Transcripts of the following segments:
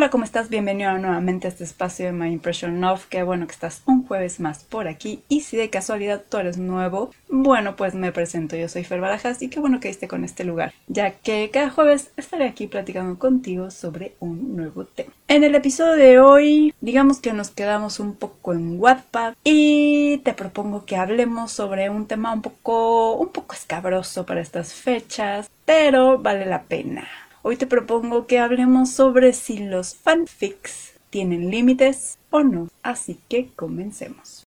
Hola, ¿cómo estás? Bienvenido nuevamente a este espacio de My Impression Of. Qué bueno que estás un jueves más por aquí. Y si de casualidad tú eres nuevo, bueno, pues me presento. Yo soy Fer Barajas y qué bueno que esté con este lugar, ya que cada jueves estaré aquí platicando contigo sobre un nuevo tema. En el episodio de hoy, digamos que nos quedamos un poco en Wattpad y te propongo que hablemos sobre un tema un poco, un poco escabroso para estas fechas, pero vale la pena. Hoy te propongo que hablemos sobre si los fanfics tienen límites o no. Así que comencemos.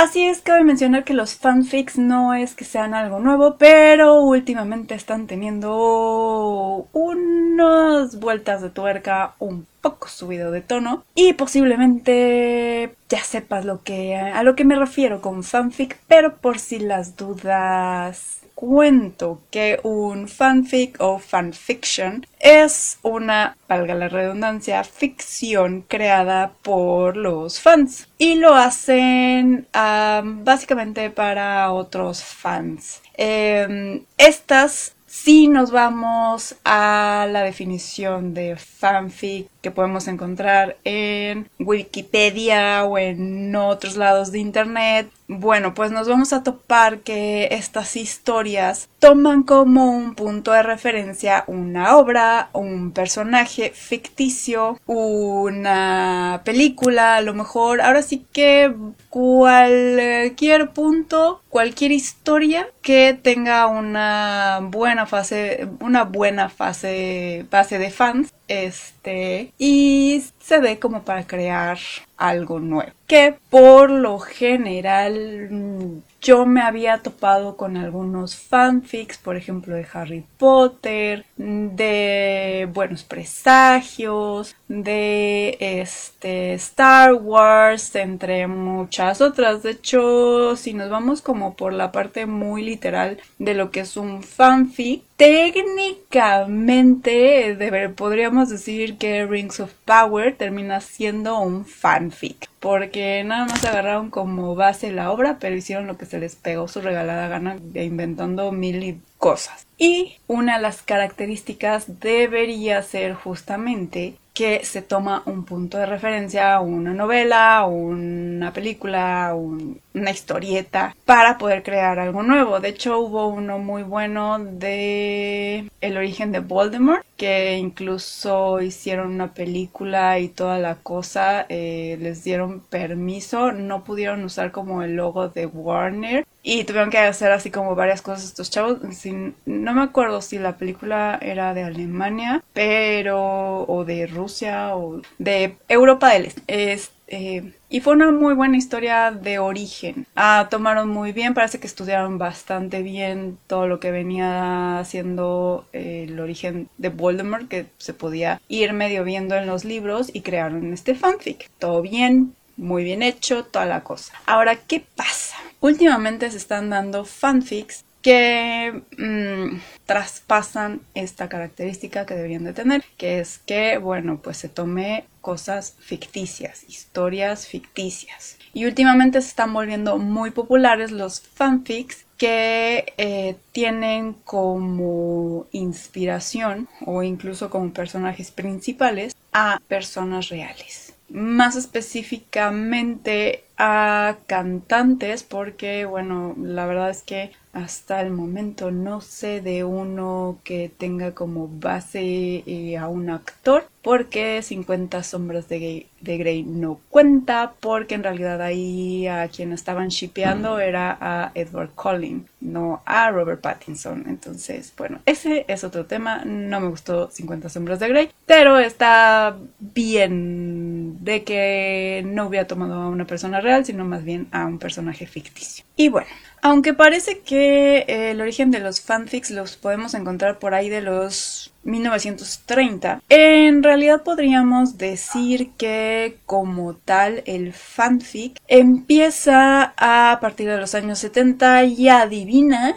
Así es, cabe mencionar que los fanfics no es que sean algo nuevo, pero últimamente están teniendo unas vueltas de tuerca un poco subido de tono y posiblemente ya sepas lo que a lo que me refiero con fanfic, pero por si las dudas cuento que un fanfic o fanfiction es una, valga la redundancia, ficción creada por los fans y lo hacen básicamente para otros fans. Em, estas si nos vamos a la definición de fanfic que podemos encontrar en Wikipedia o en otros lados de internet, bueno, pues nos vamos a topar que estas historias toman como un punto de referencia una obra, un personaje ficticio, una película, a lo mejor, ahora sí que cualquier punto, cualquier historia que tenga una buena fase, una buena fase, base de fans este, y se ve como para crear algo nuevo. Que por lo general mm, yo me había topado con algunos fanfics, por ejemplo, de Harry Potter, de Buenos Presagios, de este Star Wars, entre muchas otras. De hecho, si nos vamos como por la parte muy literal de lo que es un fanfic, técnicamente podríamos decir que Rings of Power termina siendo un fanfic porque nada más agarraron como base la obra, pero hicieron lo que se les pegó su regalada gana inventando mil cosas. Y una de las características debería ser justamente que se toma un punto de referencia, una novela, una película, una historieta para poder crear algo nuevo. De hecho, hubo uno muy bueno de El origen de Voldemort, que incluso hicieron una película y toda la cosa, eh, les dieron permiso, no pudieron usar como el logo de Warner y tuvieron que hacer así como varias cosas estos chavos. no me acuerdo si la película era de Alemania, pero o de Rusia o de Europa del Este. Y fue una muy buena historia de origen. Ah, tomaron muy bien, parece que estudiaron bastante bien todo lo que venía haciendo eh, el origen de Voldemort, que se podía ir medio viendo en los libros y crearon este fanfic. Todo bien, muy bien hecho, toda la cosa. Ahora, ¿qué pasa? Últimamente se están dando fanfics que mm, traspasan esta característica que deberían de tener, que es que, bueno, pues se tome cosas ficticias, historias ficticias. Y últimamente se están volviendo muy populares los fanfics que eh, tienen como inspiración o incluso como personajes principales a personas reales. Más específicamente a cantantes porque bueno la verdad es que hasta el momento no sé de uno que tenga como base eh, a un actor porque 50 sombras de, de Grey no cuenta porque en realidad ahí a quien estaban shipeando era a Edward Collin no a Robert Pattinson. Entonces bueno ese es otro tema. No me gustó 50 sombras de Grey pero está bien de que no hubiera tomado a una persona real sino más bien a un personaje ficticio y bueno aunque parece que eh, el origen de los fanfics los podemos encontrar por ahí de los 1930, en realidad podríamos decir que como tal el fanfic empieza a partir de los años 70 y adivina,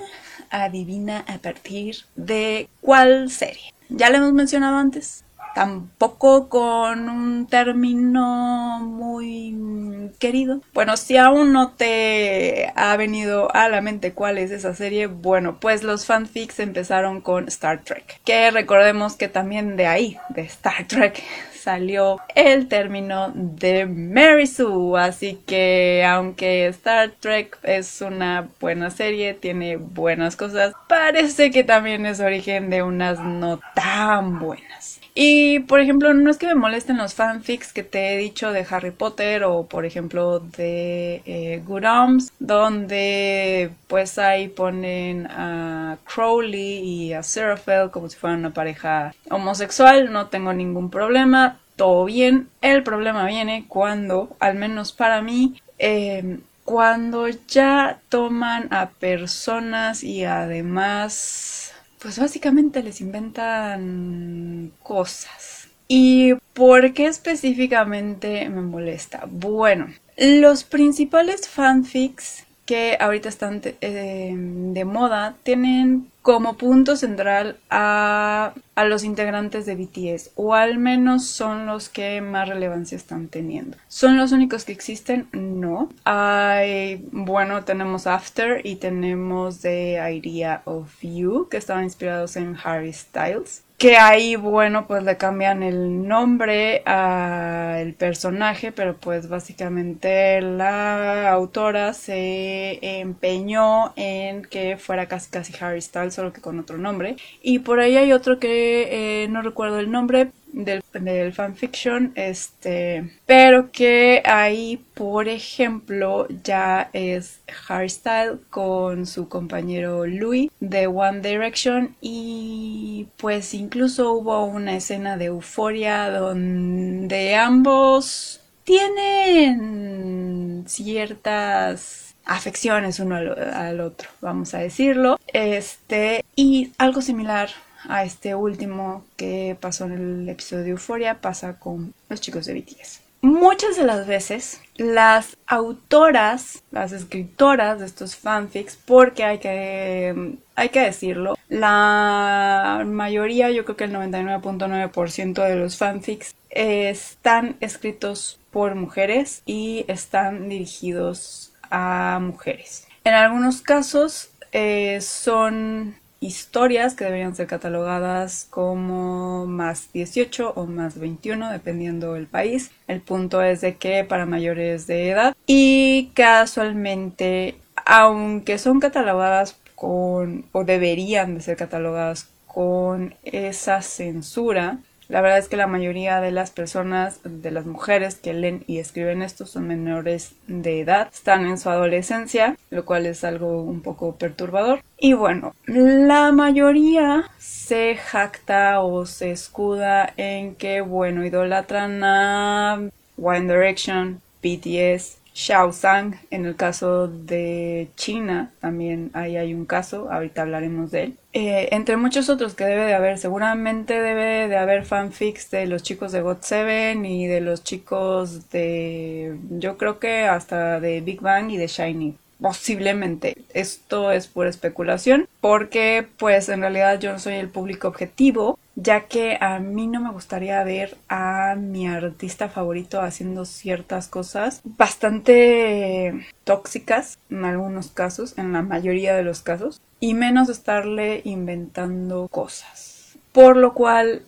adivina a partir de cuál serie. ¿Ya lo hemos mencionado antes? Tampoco con un término muy querido. Bueno, si aún no te ha venido a la mente cuál es esa serie, bueno, pues los fanfics empezaron con Star Trek, que recordemos que también de ahí, de Star Trek, salió el término de Mary Sue. Así que aunque Star Trek es una buena serie, tiene buenas cosas, parece que también es origen de unas no tan buenas. Y por ejemplo, no es que me molesten los fanfics que te he dicho de Harry Potter o por ejemplo de eh, Good Omens, donde pues ahí ponen a Crowley y a Seraphel como si fueran una pareja homosexual, no tengo ningún problema, todo bien. El problema viene cuando, al menos para mí, eh, cuando ya toman a personas y además pues básicamente les inventan cosas. ¿Y por qué específicamente me molesta? Bueno, los principales fanfics que ahorita están eh, de moda tienen como punto central a, a, los integrantes de BTS, o al menos son los que más relevancia están teniendo. ¿Son los únicos que existen? No. Hay, bueno, tenemos After y tenemos The Idea of You, que estaban inspirados en Harry Styles que ahí, bueno, pues le cambian el nombre al personaje, pero pues básicamente la autora se empeñó en que fuera casi casi Harry Styles, solo que con otro nombre. Y por ahí hay otro que eh, no recuerdo el nombre, del, del fanfiction, este, pero que ahí, por ejemplo, ya es Style con su compañero Louis de One Direction y pues incluso hubo una escena de euforia donde ambos tienen ciertas afecciones uno al, al, otro, vamos a decirlo. Este, y algo similar a este último que pasó en el episodio de Euforia pasa con los chicos de BTS. Muchas de las veces las autoras, las escritoras de estos fanfics, porque hay que, hay que decirlo, la mayoría, yo creo que el 99.9% de los fanfics están escritos por mujeres y están dirigidos a mujeres. En algunos casos eh, son historias que deberían ser catalogadas como más 18 o más 21 dependiendo del país. El punto es de que para mayores de edad y casualmente aunque son catalogadas con o deberían de ser catalogadas con esa censura la verdad es que la mayoría de las personas, de las mujeres que leen y escriben esto son menores de edad, están en su adolescencia, lo cual es algo un poco perturbador. Y bueno, la mayoría se jacta o se escuda en que, bueno, idolatran a One Direction, BTS, Xiaozang, en el caso de China, también ahí hay un caso, ahorita hablaremos de él. Eh, entre muchos otros que debe de haber, seguramente debe de haber fanfics de los chicos de GOT7 y de los chicos de, yo creo que hasta de Big Bang y de Shiny. Posiblemente. Esto es pura especulación porque pues en realidad yo no soy el público objetivo ya que a mí no me gustaría ver a mi artista favorito haciendo ciertas cosas bastante tóxicas en algunos casos, en la mayoría de los casos, y menos estarle inventando cosas. Por lo cual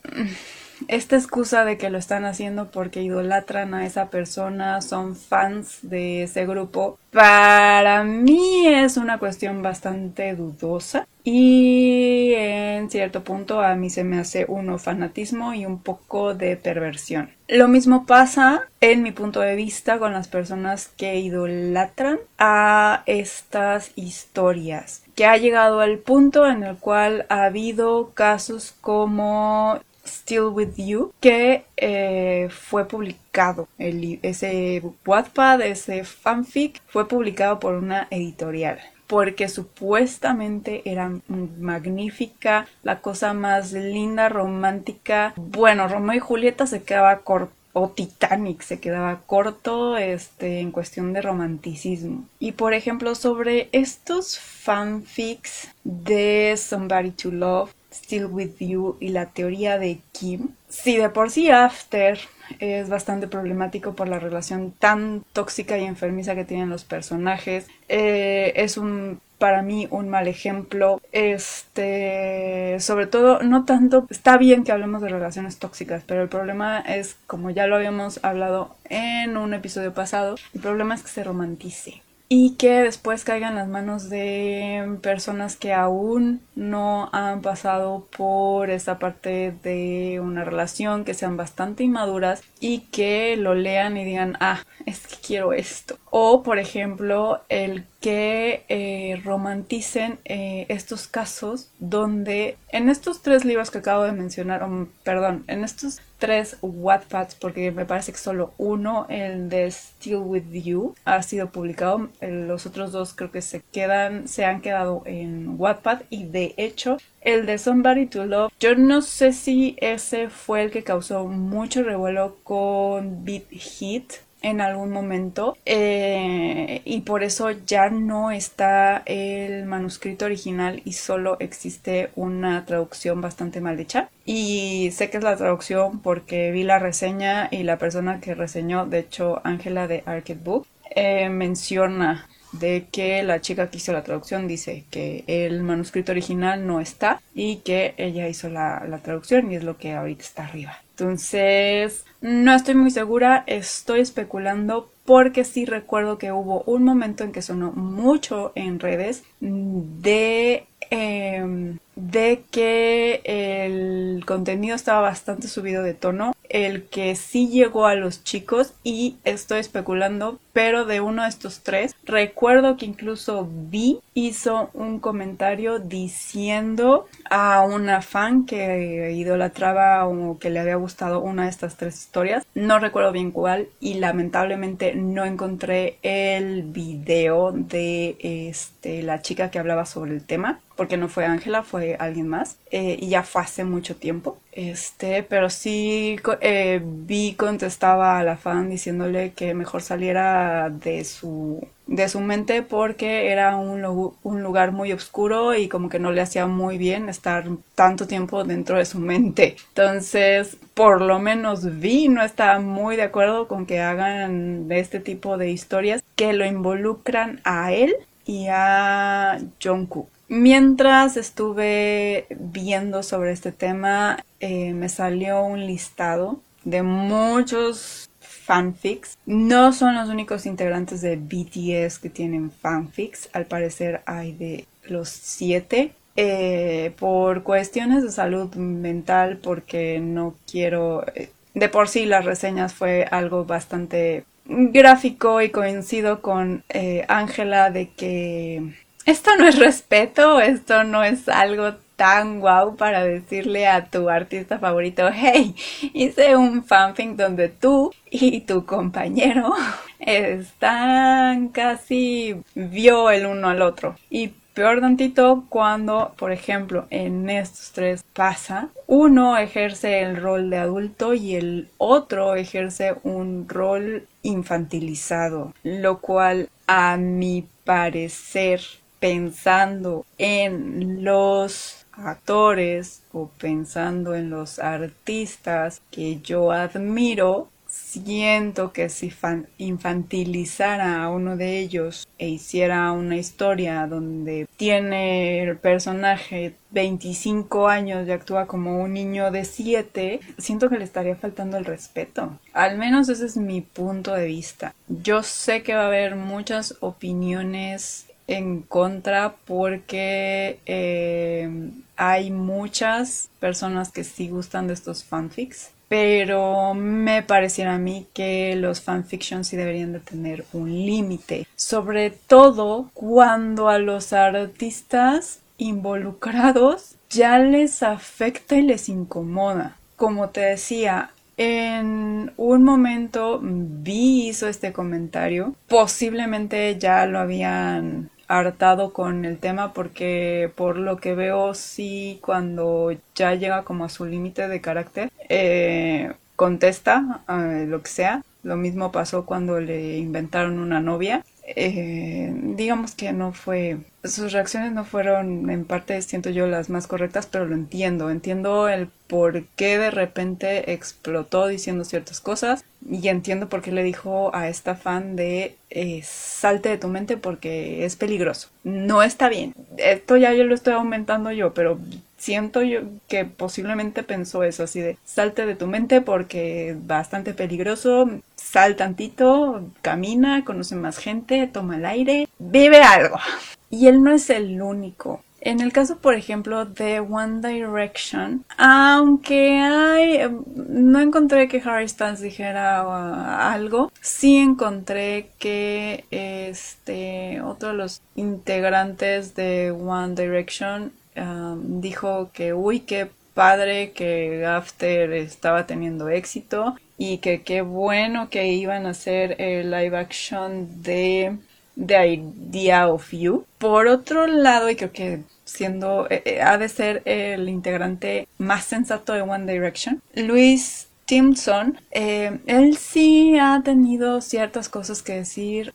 esta excusa de que lo están haciendo porque idolatran a esa persona, son fans de ese grupo, para mí es una cuestión bastante dudosa y en cierto punto a mí se me hace uno fanatismo y un poco de perversión. Lo mismo pasa en mi punto de vista con las personas que idolatran a estas historias que ha llegado al punto en el cual ha habido casos como Still With You, que eh, fue publicado. El, ese Wattpad, ese fanfic, fue publicado por una editorial. Porque supuestamente era magnífica, la cosa más linda, romántica. Bueno, Romeo y Julieta se quedaba corto o Titanic se quedaba corto este, en cuestión de romanticismo. Y por ejemplo, sobre estos fanfics de Somebody to Love, Still With You y la teoría de Kim. Si de por sí After es bastante problemático por la relación tan tóxica y enfermiza que tienen los personajes, eh, es un para mí un mal ejemplo. Este, sobre todo, no tanto, está bien que hablemos de relaciones tóxicas, pero el problema es, como ya lo habíamos hablado en un episodio pasado, el problema es que se romantice y que después caigan en las manos de personas que aún no han pasado por esa parte de una relación, que sean bastante inmaduras y que lo lean y digan, ah, es que quiero esto. O, por ejemplo, el que eh, romanticen eh, estos casos donde en estos tres libros que acabo de mencionar, perdón, en estos tres Wattpads, porque me parece que solo uno, el de Still With You, ha sido publicado. Los otros dos creo que se quedan, se han quedado en Wattpad y de hecho el de Somebody to Love, yo no sé si ese fue el que causó mucho revuelo con Beat Hit en algún momento eh, y por eso ya no está el manuscrito original y solo existe una traducción bastante mal hecha. Y sé que es la traducción porque vi la reseña y la persona que reseñó de hecho Ángela de Arcade Book eh, menciona de que la chica que hizo la traducción dice que el manuscrito original no está y que ella hizo la, la traducción y es lo que ahorita está arriba. Entonces, no estoy muy segura, estoy especulando porque sí recuerdo que hubo un momento en que sonó mucho en redes de Em, de que el contenido estaba bastante subido de tono, el que sí llegó a los chicos y estoy especulando, pero de uno de estos tres, recuerdo que incluso Vi hizo un comentario diciendo a una fan que idolatraba o que le había gustado una de estas tres historias, no recuerdo bien cuál y lamentablemente no encontré el video de este la chica que hablaba sobre el tema porque no fue Ángela, fue alguien más, eh, y ya fue hace mucho tiempo. Este, pero sí eh, vi contestaba a la fan diciéndole que mejor saliera de su de su mente porque era un, un lugar muy oscuro y como que no le hacía muy bien estar tanto tiempo dentro de su mente. Entonces, por lo menos Vi no está muy de acuerdo con que hagan este tipo de historias que lo involucran a él y a Jungkook. Mientras estuve viendo sobre este tema, eh, me salió un listado de muchos fanfics. No son los únicos integrantes de BTS que tienen fanfics. Al parecer hay de los siete. Eh, por cuestiones de salud mental, porque no quiero... Eh, de por sí las reseñas fue algo bastante gráfico y coincido con Ángela de que esto no es respeto, esto no es algo tan guau para decirle a tu artista favorito, hey, hice un fanfic donde tú y tu compañero están casi vio el uno al otro. Y peor tantito cuando, por ejemplo, en estos tres pasa, uno ejerce el rol de adulto y el otro ejerce un rol infantilizado, lo cual a mi parecer pensando en los actores o pensando en los artistas que yo admiro, siento que si infantilizara a uno de ellos e hiciera una historia donde tiene el personaje 25 años y actúa como un niño de 7, siento que le estaría faltando el respeto. Al menos ese es mi punto de vista. Yo sé que va a haber muchas opiniones en contra porque eh, hay muchas personas que sí gustan de estos fanfics pero me pareciera a mí que los fanfictions sí deberían de tener un límite sobre todo cuando a los artistas involucrados ya les afecta y les incomoda. Como te decía en un momento vi hizo este comentario posiblemente ya lo habían hartado con el tema porque por lo que veo sí cuando ya llega como a su límite de carácter eh, contesta eh, lo que sea. Lo mismo pasó cuando le inventaron una novia eh, digamos que no fue, sus reacciones no fueron en parte, siento yo, las más correctas, pero lo entiendo, entiendo el por qué de repente explotó diciendo ciertas cosas y entiendo por qué le dijo a esta fan de eh, salte de tu mente porque es peligroso. No está bien. Esto ya yo lo estoy aumentando yo, pero siento yo que posiblemente pensó eso así de salte de tu mente porque es bastante peligroso, sal tantito, camina, conoce más gente, toma el aire, vive algo. Y él no es el único. En el caso, por ejemplo, de One Direction, aunque hay, no encontré que Harry Styles dijera uh, algo, sí encontré que este otro de los integrantes de One Direction dijo que, uy, qué padre que After estaba teniendo éxito y que qué bueno que iban a hacer el live action de The Idea of You. Por otro lado, y creo que siendo, eh, eh, ha de ser el integrante más sensato de One Direction, Luis Timson, eh, él sí ha tenido ciertas cosas que decir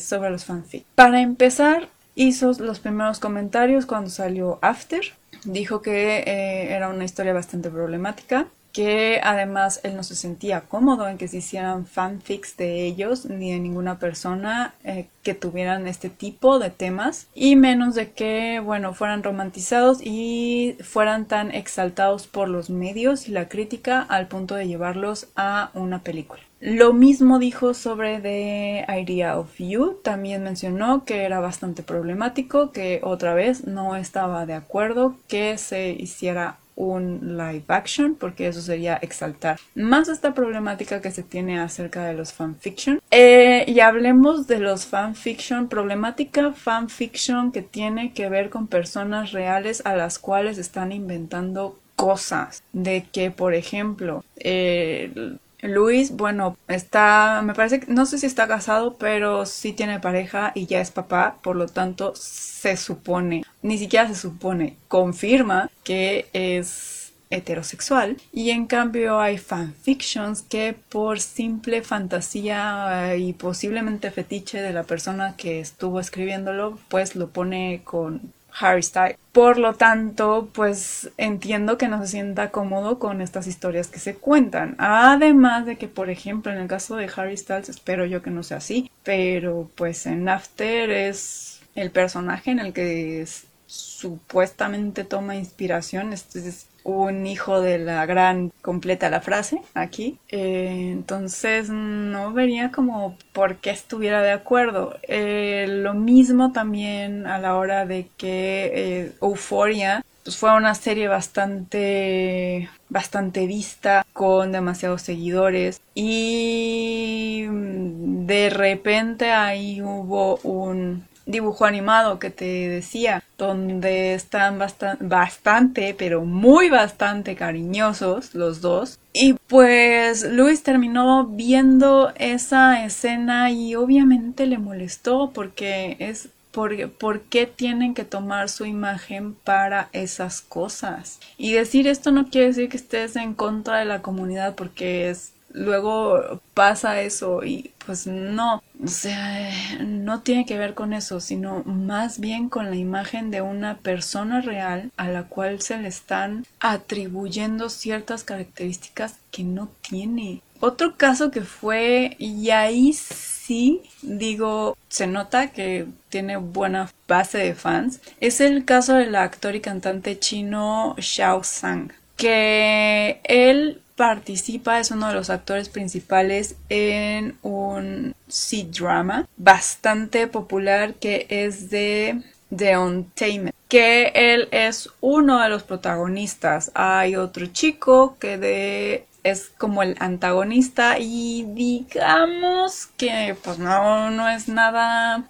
sobre los fanfic. Para empezar, hizo los primeros comentarios cuando salió After. Dijo que era una historia bastante problemática, que además él no se sentía cómodo en que se hicieran fanfics de ellos ni de ninguna persona eh, que tuvieran este tipo de temas y menos de que bueno fueran romantizados y fueran tan exaltados por los medios y la crítica al punto de llevarlos a una película. Lo mismo dijo sobre The Idea of You, también mencionó que era bastante problemático, que otra vez no estaba de acuerdo que se hiciera un live action, porque eso sería exaltar más esta problemática que se tiene acerca de los fanfiction. Eh, y hablemos de los fanfiction, problemática fanfiction que tiene que ver con personas reales a las cuales están inventando cosas. De que, por ejemplo, eh, Luis, bueno, está, me parece que, no sé si está casado, pero sí tiene pareja y ya es papá, por lo tanto se supone, ni siquiera se supone, confirma que es heterosexual. Y en cambio hay fanfictions que por simple fantasía y posiblemente fetiche de la persona que estuvo escribiéndolo pues lo pone con Harry Styles. Por lo tanto, pues entiendo que no se sienta cómodo con estas historias que se cuentan. Además de que, por ejemplo, en el caso de Harry Styles, espero yo que no sea así, pero pues en After es el personaje en el que supuestamente toma inspiración. Este es un hijo de la gran completa la frase aquí. Eh, entonces no vería como por qué estuviera de acuerdo. Eh, lo mismo también a la hora de que eh, Euphoria pues fue una serie bastante bastante vista con demasiados seguidores y de repente ahí hubo un dibujo animado que te decía, donde están bastante, pero muy bastante cariñosos los dos. Y pues Luis terminó viendo esa escena y obviamente le molestó porque es por, por, qué tienen que tomar su imagen para esas cosas. Y decir esto no quiere decir que estés en contra de la comunidad porque es luego pasa eso y pues no, o sea, no tiene que ver con eso, sino más bien con la imagen de una persona real a la cual se le están atribuyendo ciertas características que no tiene. Otro caso que fue, y ahí sí digo, se nota que tiene buena base de fans, es el caso del actor y cantante chino Xiao Sang, que él participa, es uno de los actores principales en un C-drama bastante popular que es de The Untamed, que él es uno de los protagonistas. Hay otro chico que de es como el antagonista y digamos que pues no, no es nada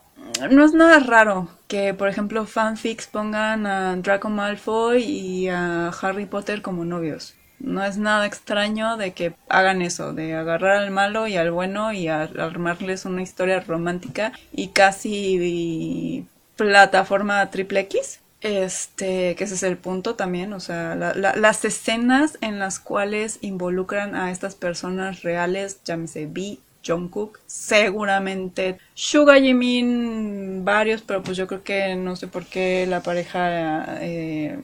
no es nada raro que por ejemplo fanfics pongan a Draco Malfoy y a Harry Potter como novios no es nada extraño de que hagan eso, de agarrar al malo y al bueno y armarles una historia romántica y casi plataforma triple X. Este, que ese es el punto también, o sea, las escenas en las cuales involucran a estas personas reales, llámese B Jungkook. Seguramente Suga Jimin, varios, pero pues yo creo que no sé por qué la pareja eh,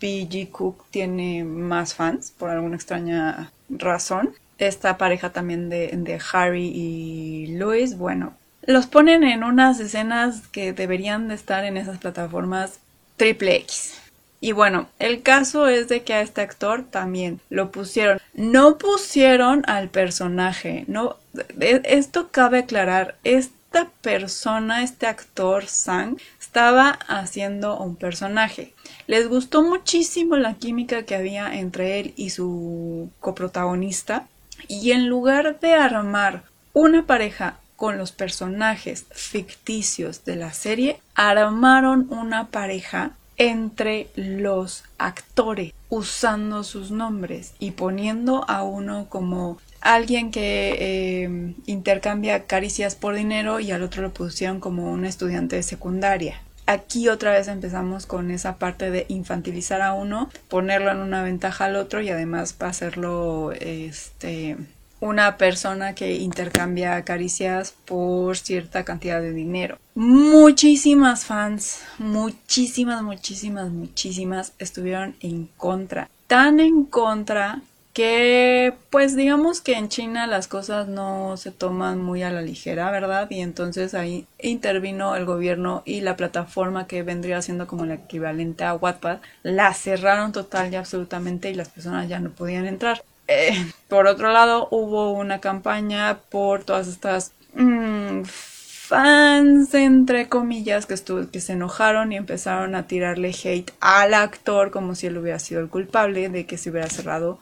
BG Cook tiene más fans, por alguna extraña razón. Esta pareja también de, de Harry y Louis, bueno, los ponen en unas escenas que deberían de estar en esas plataformas triple X. Y bueno, el caso es de que a este actor también lo pusieron. No pusieron al personaje, no. E, esto cabe aclarar. Esta persona, este actor Sang, estaba haciendo un personaje. Les gustó muchísimo la química que había entre él y su coprotagonista. Y en lugar de armar una pareja con los personajes ficticios de la serie, armaron una pareja entre los actores usando sus nombres y poniendo a uno como alguien que eh, intercambia caricias por dinero y al otro lo pusieron como un estudiante de secundaria. Aquí otra vez empezamos con esa parte de infantilizar a uno, ponerlo en una ventaja al otro y además para hacerlo este una persona que intercambia caricias por cierta cantidad de dinero. Muchísimas fans, muchísimas, muchísimas, muchísimas estuvieron en contra. Tan en contra que pues digamos que en China las cosas no se toman muy a la ligera, ¿verdad? Y entonces ahí intervino el gobierno y la plataforma que vendría siendo como el equivalente a Wattpad, la cerraron total y absolutamente y las personas ya no podían entrar. Eh, por otro lado, hubo una campaña por todas estas mm, fans, entre comillas, que, que se enojaron y empezaron a tirarle hate al actor como si él hubiera sido el culpable de que se hubiera cerrado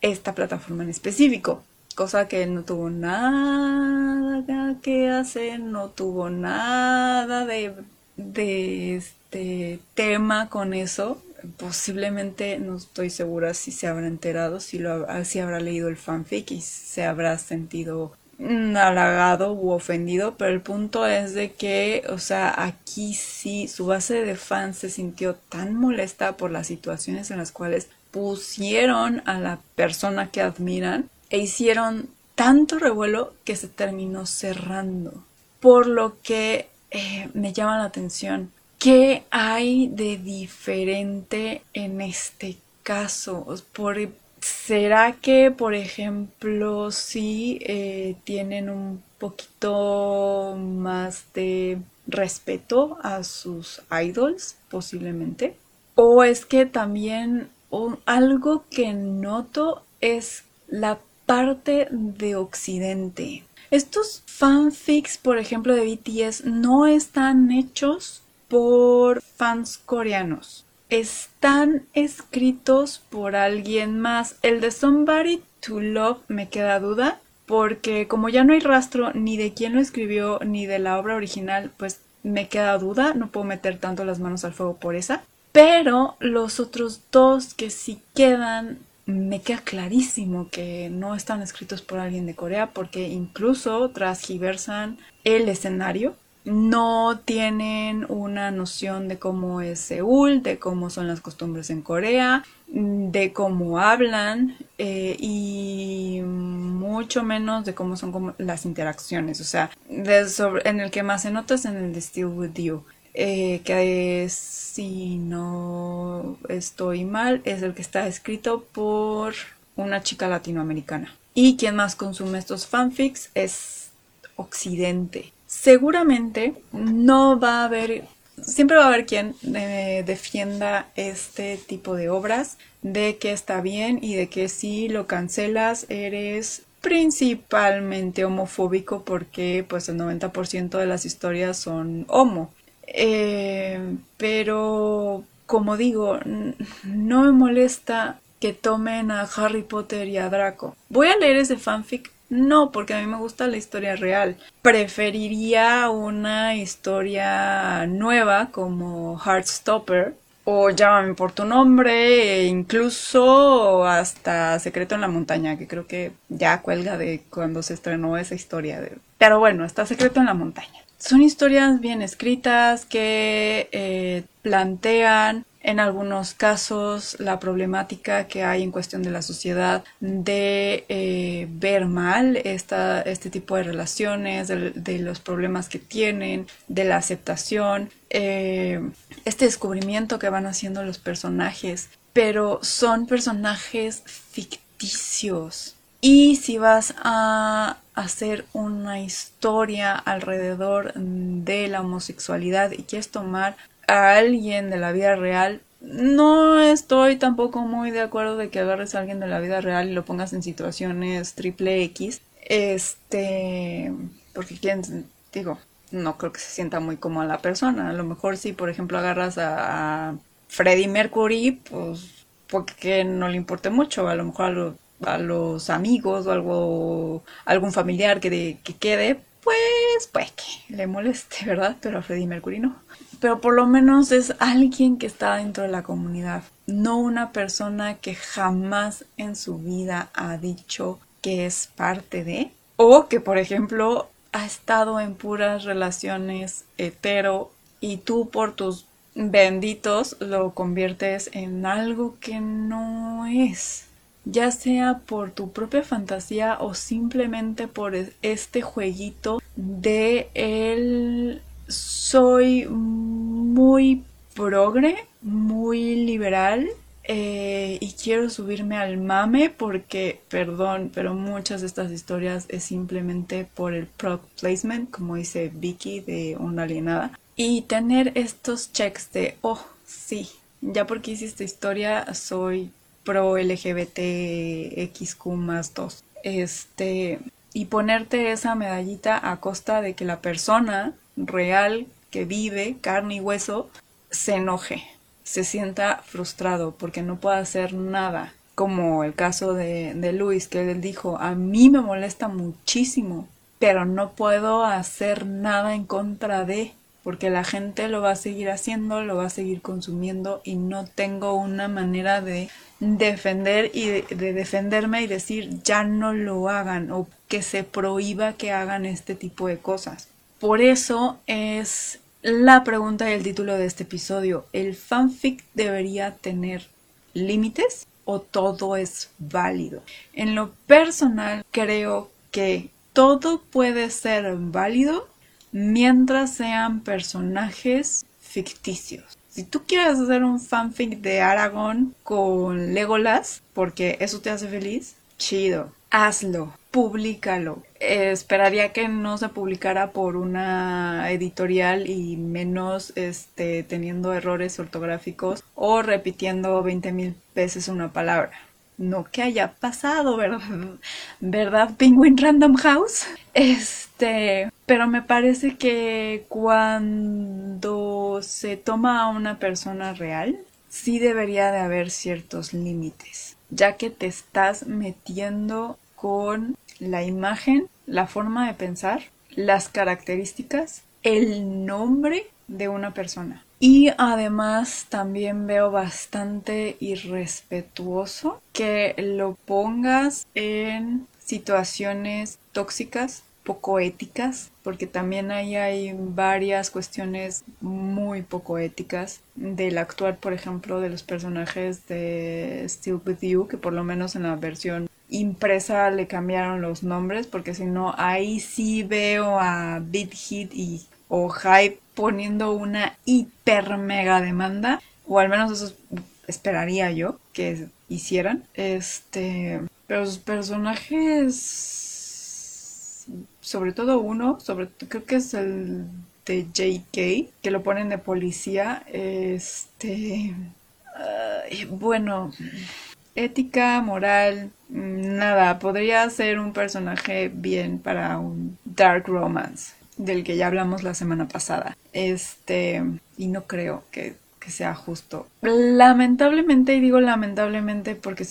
esta plataforma en específico. Cosa que él no tuvo nada que hacer, no tuvo nada de, de este tema con eso posiblemente no estoy segura si se habrá enterado, si, lo, si habrá leído el fanfic y se habrá sentido halagado u ofendido, pero el punto es de que, o sea, aquí sí su base de fans se sintió tan molesta por las situaciones en las cuales pusieron a la persona que admiran e hicieron tanto revuelo que se terminó cerrando. Por lo que eh, me llama la atención ¿Qué hay de diferente en este caso? ¿Será que, por ejemplo, sí eh, tienen un poquito más de respeto a sus idols, posiblemente? ¿O es que también algo que noto es la parte de Occidente? Estos fanfics, por ejemplo, de BTS no están hechos por fans coreanos. Están escritos por alguien más. El de Somebody to Love me queda duda porque como ya no hay rastro ni de quién lo escribió ni de la obra original, pues me queda duda, no puedo meter tanto las manos al fuego por esa. Pero los otros dos que sí quedan, me queda clarísimo que no están escritos por alguien de Corea porque incluso transgiversan el escenario no tienen una noción de cómo es Seúl, de cómo son las costumbres en Corea, de cómo hablan eh, y mucho menos de cómo son las interacciones. O sea, en el que más se nota es en el de Still With You. Que si no estoy mal, es el que está escrito por una chica latinoamericana. Y quien más consume estos fanfics es Occidente seguramente no va a haber, siempre va a haber quien eh, defienda este tipo de obras, de que está bien y de que si lo cancelas eres principalmente homofóbico porque pues el 90% de las historias son homo. Eh, pero como digo, no me molesta que tomen a Harry Potter y a Draco. Voy a leer ese fanfic no, porque a mí me gusta la historia real. Preferiría una historia nueva como Heartstopper o Llámame por tu nombre, e incluso hasta Secreto en la montaña, que creo que ya cuelga de cuando se estrenó esa historia. Pero bueno, está Secreto en la montaña. Son historias bien escritas que eh, plantean en algunos casos la problemática que hay en cuestión de la sociedad de eh, ver mal esta, este tipo de relaciones, de, los problemas que tienen, de la aceptación, eh, este descubrimiento que van haciendo los personajes, pero son personajes ficticios. Y si vas a hacer una historia alrededor de la homosexualidad y quieres tomar a alguien de la vida real, no estoy tampoco muy de acuerdo de que agarres a alguien de la vida real y lo pongas en situaciones triple X. Este, porque quién, digo, no creo que se sienta muy como a la persona. A lo mejor si, por ejemplo, agarras a, Freddie Mercury, pues porque no le importe mucho. A lo mejor a, los amigos o algo, algún familiar que, que quede, pues, pues que le moleste, ¿verdad? Pero a Freddie Mercury no pero por lo menos es alguien que está dentro de la comunidad, no una persona que jamás en su vida ha dicho que es parte de, o que por ejemplo ha estado en puras relaciones hetero y tú por tus benditos lo conviertes en algo que no es ya sea por tu propia fantasía o simplemente por este jueguito de el soy muy progre, muy liberal eh, y quiero subirme al mame porque, perdón, pero muchas de estas historias es simplemente por el product placement, como dice Vicky de Una Alienada. Y tener estos checks de, oh, sí, ya porque hice esta historia soy pro LGBTXQ más 2. Este, y ponerte esa medallita a costa de que la persona real que vive, carne y hueso, se enoje, se sienta frustrado porque no puede hacer nada. Como el caso de, de Luis, que él dijo, a mí me molesta muchísimo, pero no puedo hacer nada en contra de, porque la gente lo va a seguir haciendo, lo va a seguir consumiendo y no tengo una manera de defender y de, defenderme y decir ya no lo hagan o que se prohíba que hagan este tipo de cosas. Por eso es la pregunta y el título de este episodio. ¿El fanfic debería tener límites o todo es válido? En lo personal creo que todo puede ser válido mientras sean personajes ficticios. Si tú quieres hacer un fanfic de Aragorn con Legolas, porque eso te hace feliz, chido, hazlo públicalo. esperaría que no se publicara por una editorial y menos este, teniendo errores ortográficos o repitiendo 20 mil veces una palabra. No que haya pasado, ¿verdad? ¿Verdad, Penguin Random House? Este, pero me parece que cuando se toma a una persona real, sí debería de haber ciertos límites, ya que te estás metiendo con la imagen, la forma de pensar, las características, el nombre de una persona. Y además también veo bastante irrespetuoso que lo pongas en situaciones tóxicas, poco éticas, porque también ahí hay varias cuestiones muy poco éticas del actuar, por ejemplo, de los personajes de Still With You, que por lo menos en la versión impresa le cambiaron los nombres porque si no ahí sí veo a Beat Hit y o Hype poniendo una hiper mega demanda o al menos eso esperaría yo que hicieran. Este pero los personajes sobre todo uno sobre creo que es el de JK que lo ponen de policía este bueno ética, moral, nada. Podría ser un personaje bien para un dark romance, del que ya hablamos la semana pasada. Este, y no creo que, sea justo. Lamentablemente, y digo lamentablemente porque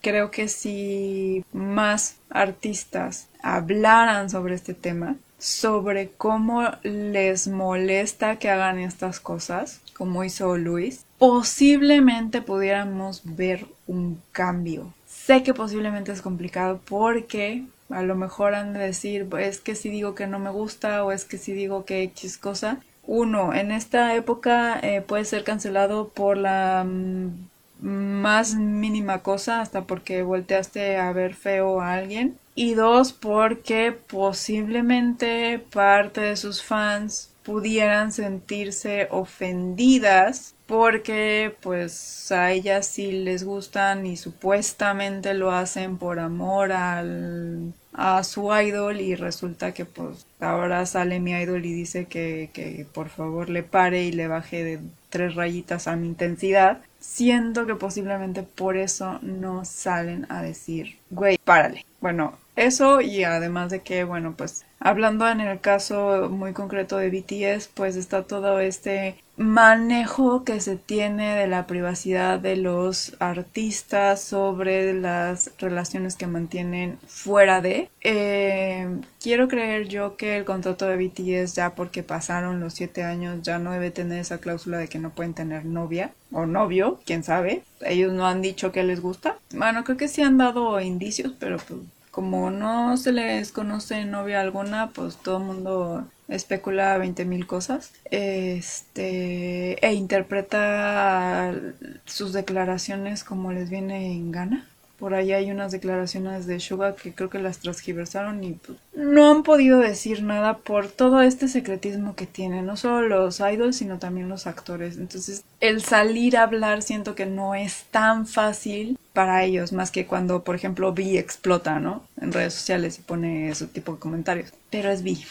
creo que si más artistas hablaran sobre este tema, sobre cómo les molesta que hagan estas cosas, como hizo Luis, posiblemente pudiéramos ver un cambio. Sé que posiblemente es complicado porque a lo mejor han de decir, es que si digo que no me gusta o es que si digo que X cosa. Uno, en esta época eh, puede ser cancelado por la mm, más mínima cosa, hasta porque volteaste a ver feo a alguien. Y dos, porque posiblemente parte de sus fans pudieran sentirse ofendidas porque pues a ellas sí les gustan y supuestamente lo hacen por amor al, a su idol y resulta que pues ahora sale mi idol y dice que, que por favor le pare y le baje de tres rayitas a mi intensidad siento que posiblemente por eso no salen a decir güey párale bueno eso y además de que bueno pues Hablando en el caso muy concreto de BTS, pues está todo este manejo que se tiene de la privacidad de los artistas sobre las relaciones que mantienen fuera de. Eh, quiero creer yo que el contrato de BTS ya porque pasaron los siete años ya no debe tener esa cláusula de que no pueden tener novia o novio, quién sabe. Ellos no han dicho que les gusta. Bueno, creo que sí han dado indicios, pero pues como no se les conoce novia alguna, pues todo el mundo especula 20 mil cosas este, e interpreta sus declaraciones como les viene en gana. Por ahí hay unas declaraciones de Suga que creo que las transgiversaron y pues, no han podido decir nada por todo este secretismo que tienen, no solo los idols, sino también los actores. Entonces, el salir a hablar siento que no es tan fácil para ellos, más que cuando, por ejemplo, Vi explota, ¿no? En redes sociales y pone ese tipo de comentarios. Pero es Vi.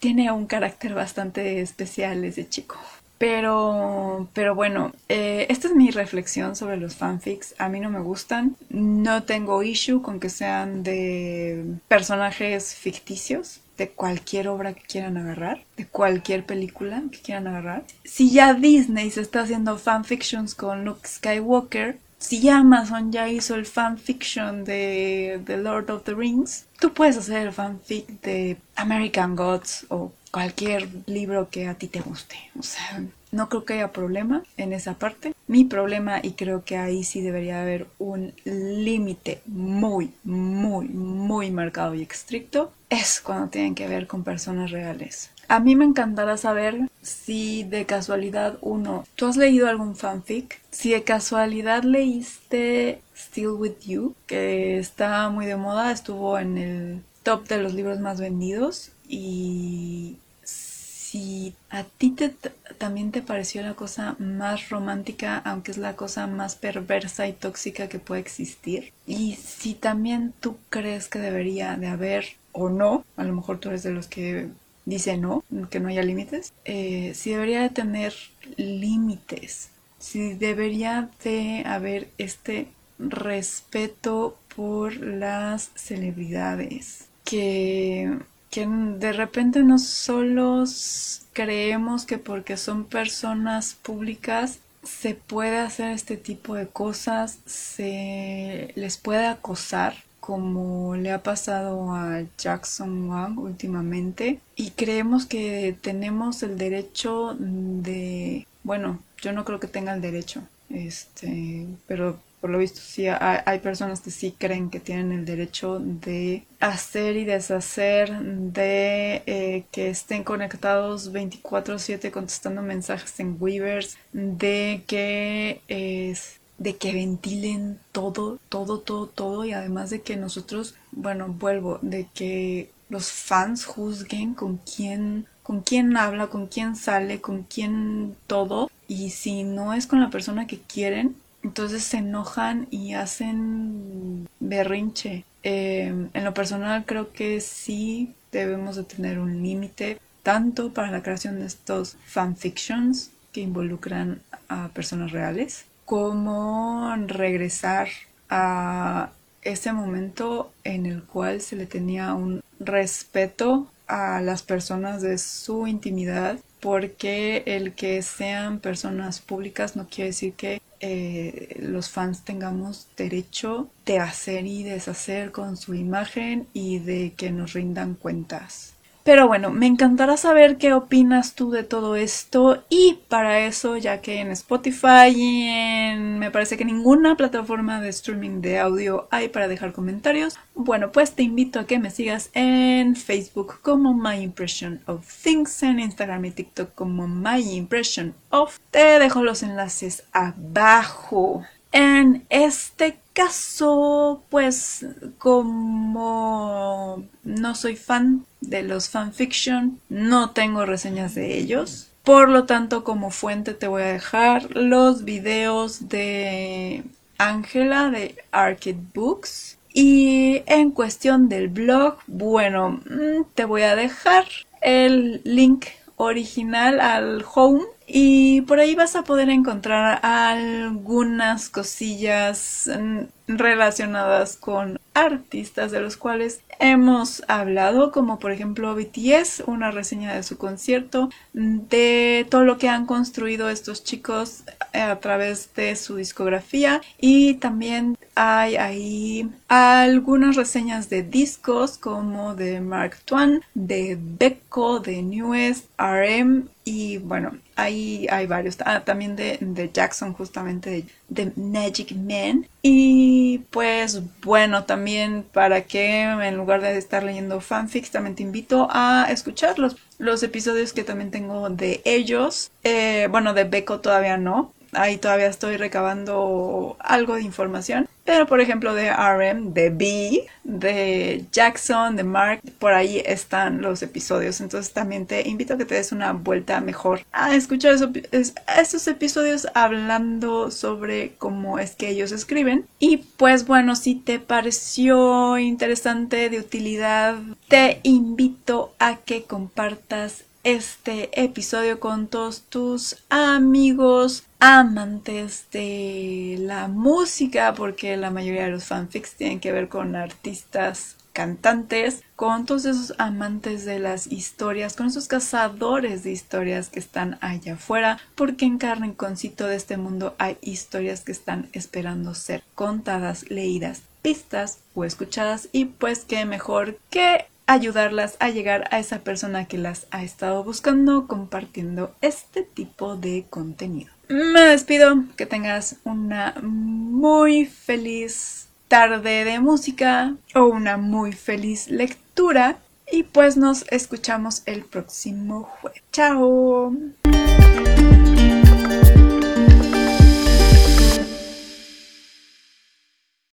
Tiene un carácter bastante especial ese chico. Pero, pero bueno, eh, esta es mi reflexión sobre los fanfics. A mí no me gustan. No tengo issue con que sean de personajes ficticios de cualquier obra que quieran agarrar, de cualquier película que quieran agarrar. Si ya Disney se está haciendo fanfictions con Luke Skywalker, si Amazon ya hizo el fanfiction de The Lord of the Rings, tú puedes hacer el fanfic de American Gods o cualquier libro que a ti te guste. O sea, no creo que haya problema en esa parte. Mi problema, y creo que ahí sí debería haber un límite muy, muy, muy marcado y estricto, es cuando tienen que ver con personas reales. A mí me encantará saber si de casualidad uno, ¿tú has leído algún fanfic? Si de casualidad leíste Still With You, que está muy de moda, estuvo en el top de los libros más vendidos y si a ti te, también te pareció la cosa más romántica, aunque es la cosa más perversa y tóxica que puede existir, y si también tú crees que debería de haber o no, a lo mejor tú eres de los que dice no, que no haya límites, eh, si debería de tener límites, si debería de haber este respeto por las celebridades, que que de repente no solo creemos que porque son personas públicas se puede hacer este tipo de cosas, se les puede acosar como le ha pasado a Jackson Wang últimamente y creemos que tenemos el derecho de bueno yo no creo que tenga el derecho este pero por lo visto sí hay, personas que sí creen que tienen el derecho de hacer y deshacer, de eh, que estén conectados 24/7 contestando mensajes en Weavers, de que es de que ventilen todo, todo, todo, todo y además de que nosotros, bueno, vuelvo, de que los fans juzguen con quién con quién habla, con quién sale, con quién todo y si no es con la persona que quieren, entonces se enojan y hacen berrinche. Em, en lo personal creo que sí debemos de tener un límite tanto para la creación de estos fanfictions que involucran a personas reales como regresar a ese momento en el cual se le tenía un respeto a las personas de su intimidad porque el que sean personas públicas no quiere decir que eh, los fans tengamos derecho de hacer y deshacer con su imagen y de que nos rindan cuentas. Pero bueno, me encantará saber qué opinas tú de todo esto y para eso, ya que en Spotify y en me parece que ninguna plataforma de streaming de audio hay para dejar comentarios, bueno, pues te invito a que me sigas en Facebook como My Impression of Things, en Instagram y TikTok como My Impression of. Te dejo los enlaces abajo. En este caso, pues como no soy fan de los fanfiction, no tengo reseñas de ellos. Por lo tanto, como fuente te voy a dejar los videos de Ángela de Arcade Books. Y en cuestión del blog, bueno, mm, te voy a dejar el link original al home y por ahí vas a poder encontrar algunas cosillas mm, relacionadas con artistas de los cuales hemos hablado, como por ejemplo BTS, una reseña de su concierto, de todo lo que han construido estos chicos a través de su discografía. Y también hay ahí algunas reseñas de discos como de Mark Twain, de Becco, de Newest, RM y bueno, ahí hay varios. Ah, también de, de, Jackson, justamente de, Magic Man. Y pues bueno, también para que en lugar de estar leyendo fanfics, también te invito a escuchar los, los episodios que también tengo de ellos. Eh, bueno, de Beco todavía no ahí todavía estoy recabando algo de información. Pero por ejemplo de RM, de B, de Jackson, de Mark, por ahí están los episodios. Entonces también te invito a que te des una vuelta mejor a escuchar esos, episodios hablando sobre cómo es que ellos escriben. Y pues bueno, si te pareció interesante, de utilidad, te invito a que compartas este episodio con todos tus amigos amantes de la música, porque la mayoría de los fanfics tienen que ver con artistas cantantes, con todos esos amantes de las historias, con esos cazadores de historias que están allá afuera, porque en carne y concito de este mundo hay historias que están esperando ser contadas, leídas, vistas o escuchadas y pues qué mejor que ayudarlas a llegar a esa persona que las ha estado buscando compartiendo este tipo de contenido. Me despido, que tengas una muy feliz tarde de música o una muy feliz lectura y pues nos escuchamos el próximo jueves. Chao.